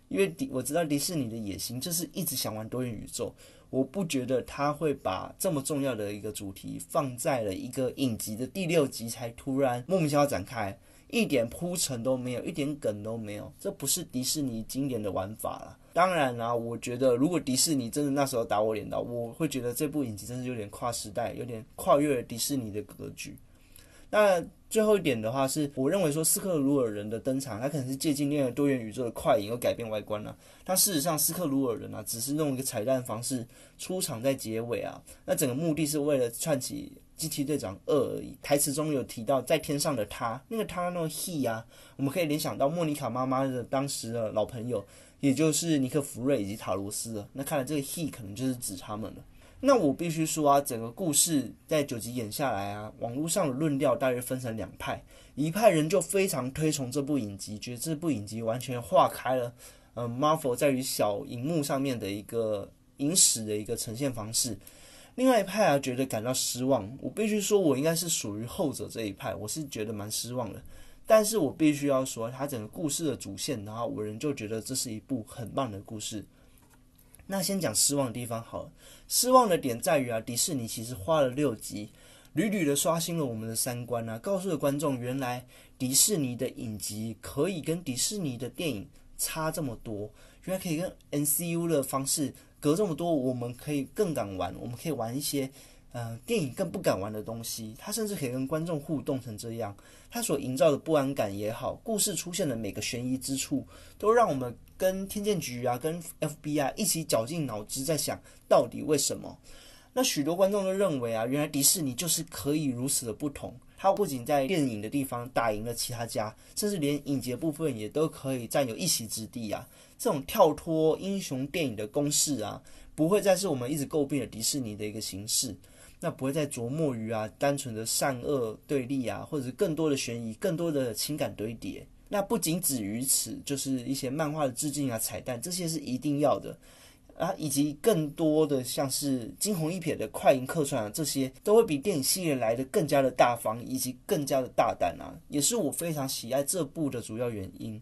因为迪我知道迪士尼的野心就是一直想玩多元宇宙。我不觉得他会把这么重要的一个主题放在了一个影集的第六集才突然莫名其妙展开，一点铺陈都没有，一点梗都没有，这不是迪士尼经典的玩法了。当然啦，我觉得如果迪士尼真的那时候打我脸刀，我会觉得这部影集真是有点跨时代，有点跨越了迪士尼的格局。那最后一点的话，是我认为说斯克鲁尔人的登场，他可能是借鉴另外多元宇宙的快影而改变外观了。但事实上，斯克鲁尔人啊，只是用一个彩蛋方式出场在结尾啊。那整个目的是为了串起惊奇队长二而已。台词中有提到在天上的他，那个他那个 he 啊，我们可以联想到莫妮卡妈妈的当时的老朋友，也就是尼克弗瑞以及塔罗斯。那看来这个 he 可能就是指他们了。那我必须说啊，整个故事在九集演下来啊，网络上的论调大约分成两派，一派人就非常推崇这部影集，觉得这部影集完全化开了，呃，Marvel 在于小荧幕上面的一个影史的一个呈现方式。另外一派啊，觉得感到失望。我必须说，我应该是属于后者这一派，我是觉得蛮失望的。但是我必须要说，它整个故事的主线，然后我仍旧觉得这是一部很棒的故事。那先讲失望的地方好了。失望的点在于啊，迪士尼其实花了六集，屡屡的刷新了我们的三观啊，告诉了观众，原来迪士尼的影集可以跟迪士尼的电影差这么多，原来可以跟 N C U 的方式隔这么多，我们可以更敢玩，我们可以玩一些。呃，电影更不敢玩的东西，它甚至可以跟观众互动成这样。它所营造的不安感也好，故事出现的每个悬疑之处，都让我们跟天剑局啊、跟 FBI 一起绞尽脑汁在想到底为什么。那许多观众都认为啊，原来迪士尼就是可以如此的不同。它不仅在电影的地方打赢了其他家，甚至连影节部分也都可以占有一席之地啊。这种跳脱英雄电影的公式啊，不会再是我们一直诟病的迪士尼的一个形式。那不会再琢磨于啊，单纯的善恶对立啊，或者是更多的悬疑、更多的情感堆叠。那不仅止于此，就是一些漫画的致敬啊、彩蛋，这些是一定要的啊，以及更多的像是惊鸿一瞥的快银客串啊，这些都会比电影系列来的更加的大方，以及更加的大胆啊，也是我非常喜爱这部的主要原因。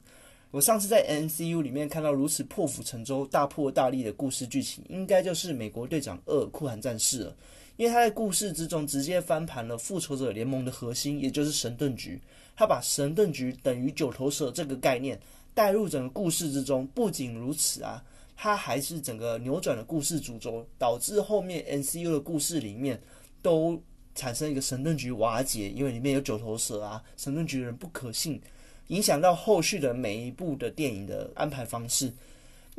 我上次在 N C U 里面看到如此破釜沉舟、大破大立的故事剧情，应该就是《美国队长二：酷寒战士》了。因为他在故事之中直接翻盘了复仇者联盟的核心，也就是神盾局。他把神盾局等于九头蛇这个概念带入整个故事之中。不仅如此啊，他还是整个扭转了故事主轴，导致后面 NCU 的故事里面都产生一个神盾局瓦解，因为里面有九头蛇啊，神盾局的人不可信，影响到后续的每一部的电影的安排方式。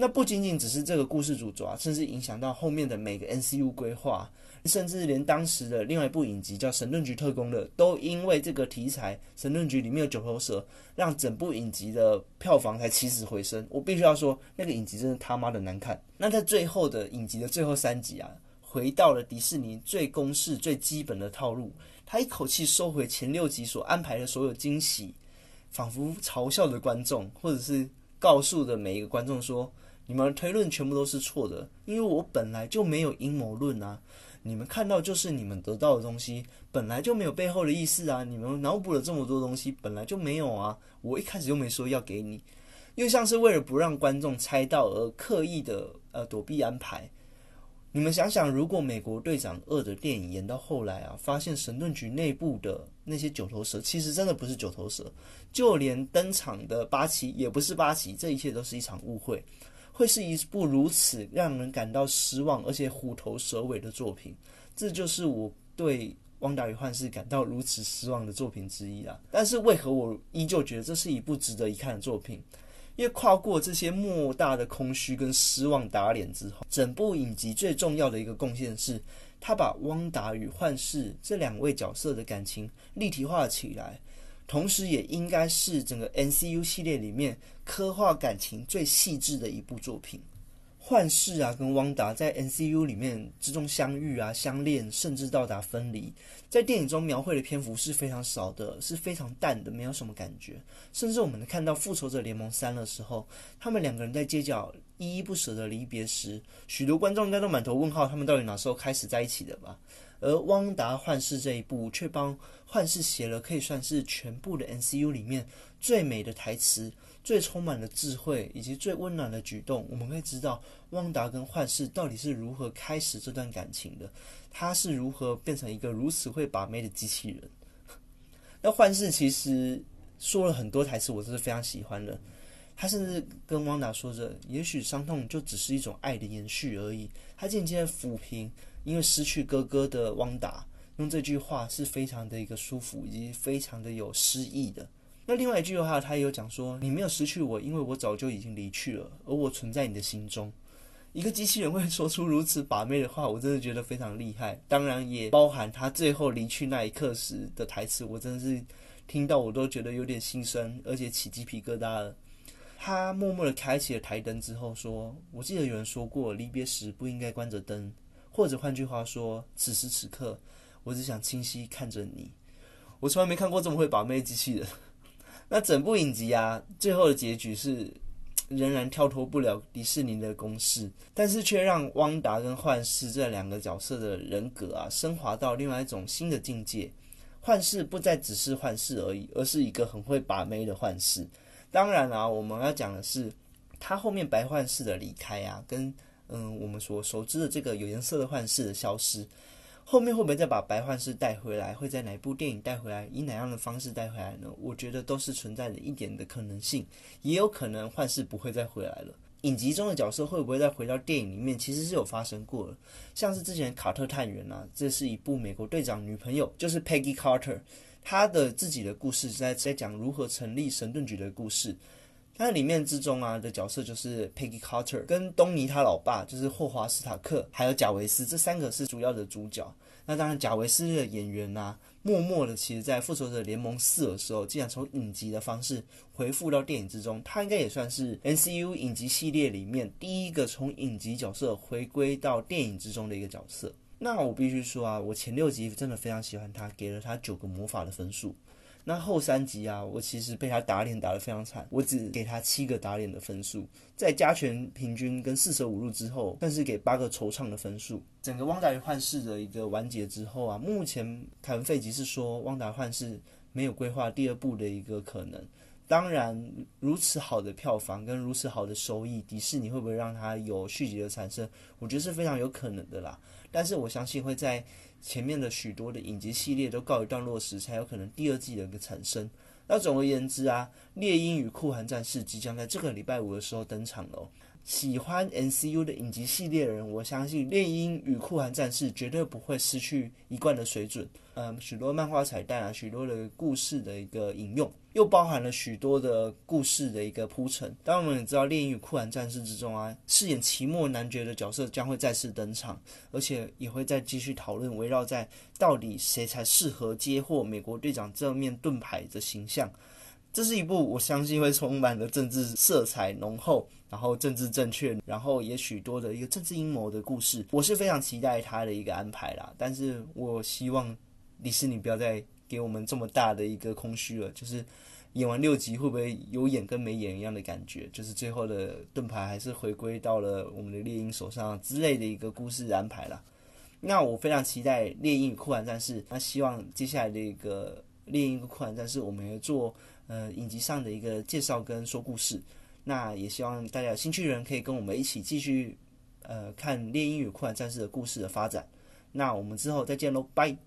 那不仅仅只是这个故事主轴啊，甚至影响到后面的每个 NCU 规划。甚至连当时的另外一部影集叫《神盾局特工》的，都因为这个题材，《神盾局》里面有九头蛇，让整部影集的票房才起死回生。我必须要说，那个影集真的他妈的难看。那在最后的影集的最后三集啊，回到了迪士尼最公式、最基本的套路，他一口气收回前六集所安排的所有惊喜，仿佛嘲笑的观众，或者是告诉的每一个观众说：“你们推论全部都是错的，因为我本来就没有阴谋论啊。”你们看到就是你们得到的东西，本来就没有背后的意思啊！你们脑补了这么多东西，本来就没有啊！我一开始就没说要给你，又像是为了不让观众猜到而刻意的呃躲避安排。你们想想，如果《美国队长二》的电影演到后来啊，发现神盾局内部的那些九头蛇其实真的不是九头蛇，就连登场的八旗也不是八旗，这一切都是一场误会。会是一部如此让人感到失望，而且虎头蛇尾的作品，这就是我对《汪达与幻视》感到如此失望的作品之一啊！但是为何我依旧觉得这是一部值得一看的作品？因为跨过这些莫大的空虚跟失望打脸之后，整部影集最重要的一个贡献是，他把汪达与幻视这两位角色的感情立体化起来。同时，也应该是整个 NCU 系列里面刻画感情最细致的一部作品。幻视啊，跟汪达在 NCU 里面之中相遇啊、相恋，甚至到达分离，在电影中描绘的篇幅是非常少的，是非常淡的，没有什么感觉。甚至我们能看到《复仇者联盟三》的时候，他们两个人在街角依依不舍的离别时，许多观众应该都满头问号：他们到底哪时候开始在一起的吧？而汪达幻视这一部却帮幻视写了可以算是全部的 NCU 里面最美的台词、最充满了智慧以及最温暖的举动。我们可以知道汪达跟幻视到底是如何开始这段感情的，他是如何变成一个如此会把妹的机器人。那幻视其实说了很多台词，我都是非常喜欢的。他甚至跟汪达说着：“也许伤痛就只是一种爱的延续而已。”他渐渐抚平因为失去哥哥的汪达，用这句话是非常的一个舒服，以及非常的有诗意的。那另外一句的话，他也有讲说：“你没有失去我，因为我早就已经离去了，而我存在你的心中。”一个机器人会说出如此把妹的话，我真的觉得非常厉害。当然，也包含他最后离去那一刻时的台词，我真的是听到我都觉得有点心酸，而且起鸡皮疙瘩了。他默默的开启了台灯之后说：“我记得有人说过，离别时不应该关着灯，或者换句话说，此时此刻，我只想清晰看着你。”我从来没看过这么会把妹机器人。那整部影集啊，最后的结局是仍然跳脱不了迪士尼的公式，但是却让汪达跟幻视这两个角色的人格啊，升华到另外一种新的境界。幻视不再只是幻视而已，而是一个很会把妹的幻视。当然啊，我们要讲的是他后面白幻视的离开啊，跟嗯我们所熟知的这个有颜色的幻视的消失，后面会不会再把白幻视带回来？会在哪部电影带回来？以哪样的方式带回来呢？我觉得都是存在着一点的可能性，也有可能幻视不会再回来了。影集中的角色会不会再回到电影里面？其实是有发生过的，像是之前卡特探员啊，这是一部美国队长女朋友，就是 Peggy Carter。他的自己的故事在在讲如何成立神盾局的故事，那里面之中啊的角色就是 Peggy Carter 跟东尼他老爸就是霍华斯塔克，还有贾维斯这三个是主要的主角。那当然贾维斯的演员啊，默默的其实在复仇者联盟四的时候，竟然从影集的方式回复到电影之中，他应该也算是 NCU 影集系列里面第一个从影集角色回归到电影之中的一个角色。那我必须说啊，我前六集真的非常喜欢他，给了他九个魔法的分数。那后三集啊，我其实被他打脸打得非常惨，我只给他七个打脸的分数。在加权平均跟四舍五入之后，更是给八个惆怅的分数。整个汪达与幻视的一个完结之后啊，目前凯文费吉是说汪达幻视没有规划第二部的一个可能。当然，如此好的票房跟如此好的收益，迪士尼会不会让它有续集的产生？我觉得是非常有可能的啦。但是我相信会在前面的许多的影集系列都告一段落时，才有可能第二季的一个产生。那总而言之啊，猎鹰与酷寒战士即将在这个礼拜五的时候登场了。喜欢 NCU 的影集系列的人，我相信《猎鹰与酷寒战士》绝对不会失去一贯的水准。嗯，许多漫画彩蛋啊，许多的故事的一个引用，又包含了许多的故事的一个铺陈。当然，我们也知道《猎鹰与酷寒战士》之中啊，饰演奇莫男爵的角色将会再次登场，而且也会再继续讨论围绕在到底谁才适合接获美国队长这面盾牌的形象。这是一部我相信会充满了政治色彩浓厚，然后政治正确，然后也许多的一个政治阴谋的故事。我是非常期待他的一个安排啦，但是我希望迪士尼不要再给我们这么大的一个空虚了，就是演完六集会不会有演跟没演一样的感觉？就是最后的盾牌还是回归到了我们的猎鹰手上之类的一个故事安排啦。那我非常期待猎鹰与酷寒战士，那希望接下来的一个猎鹰与酷寒战士，我们要做。呃，影集上的一个介绍跟说故事，那也希望大家有兴趣的人可以跟我们一起继续呃看《猎鹰与酷寒战士》的故事的发展。那我们之后再见喽，拜。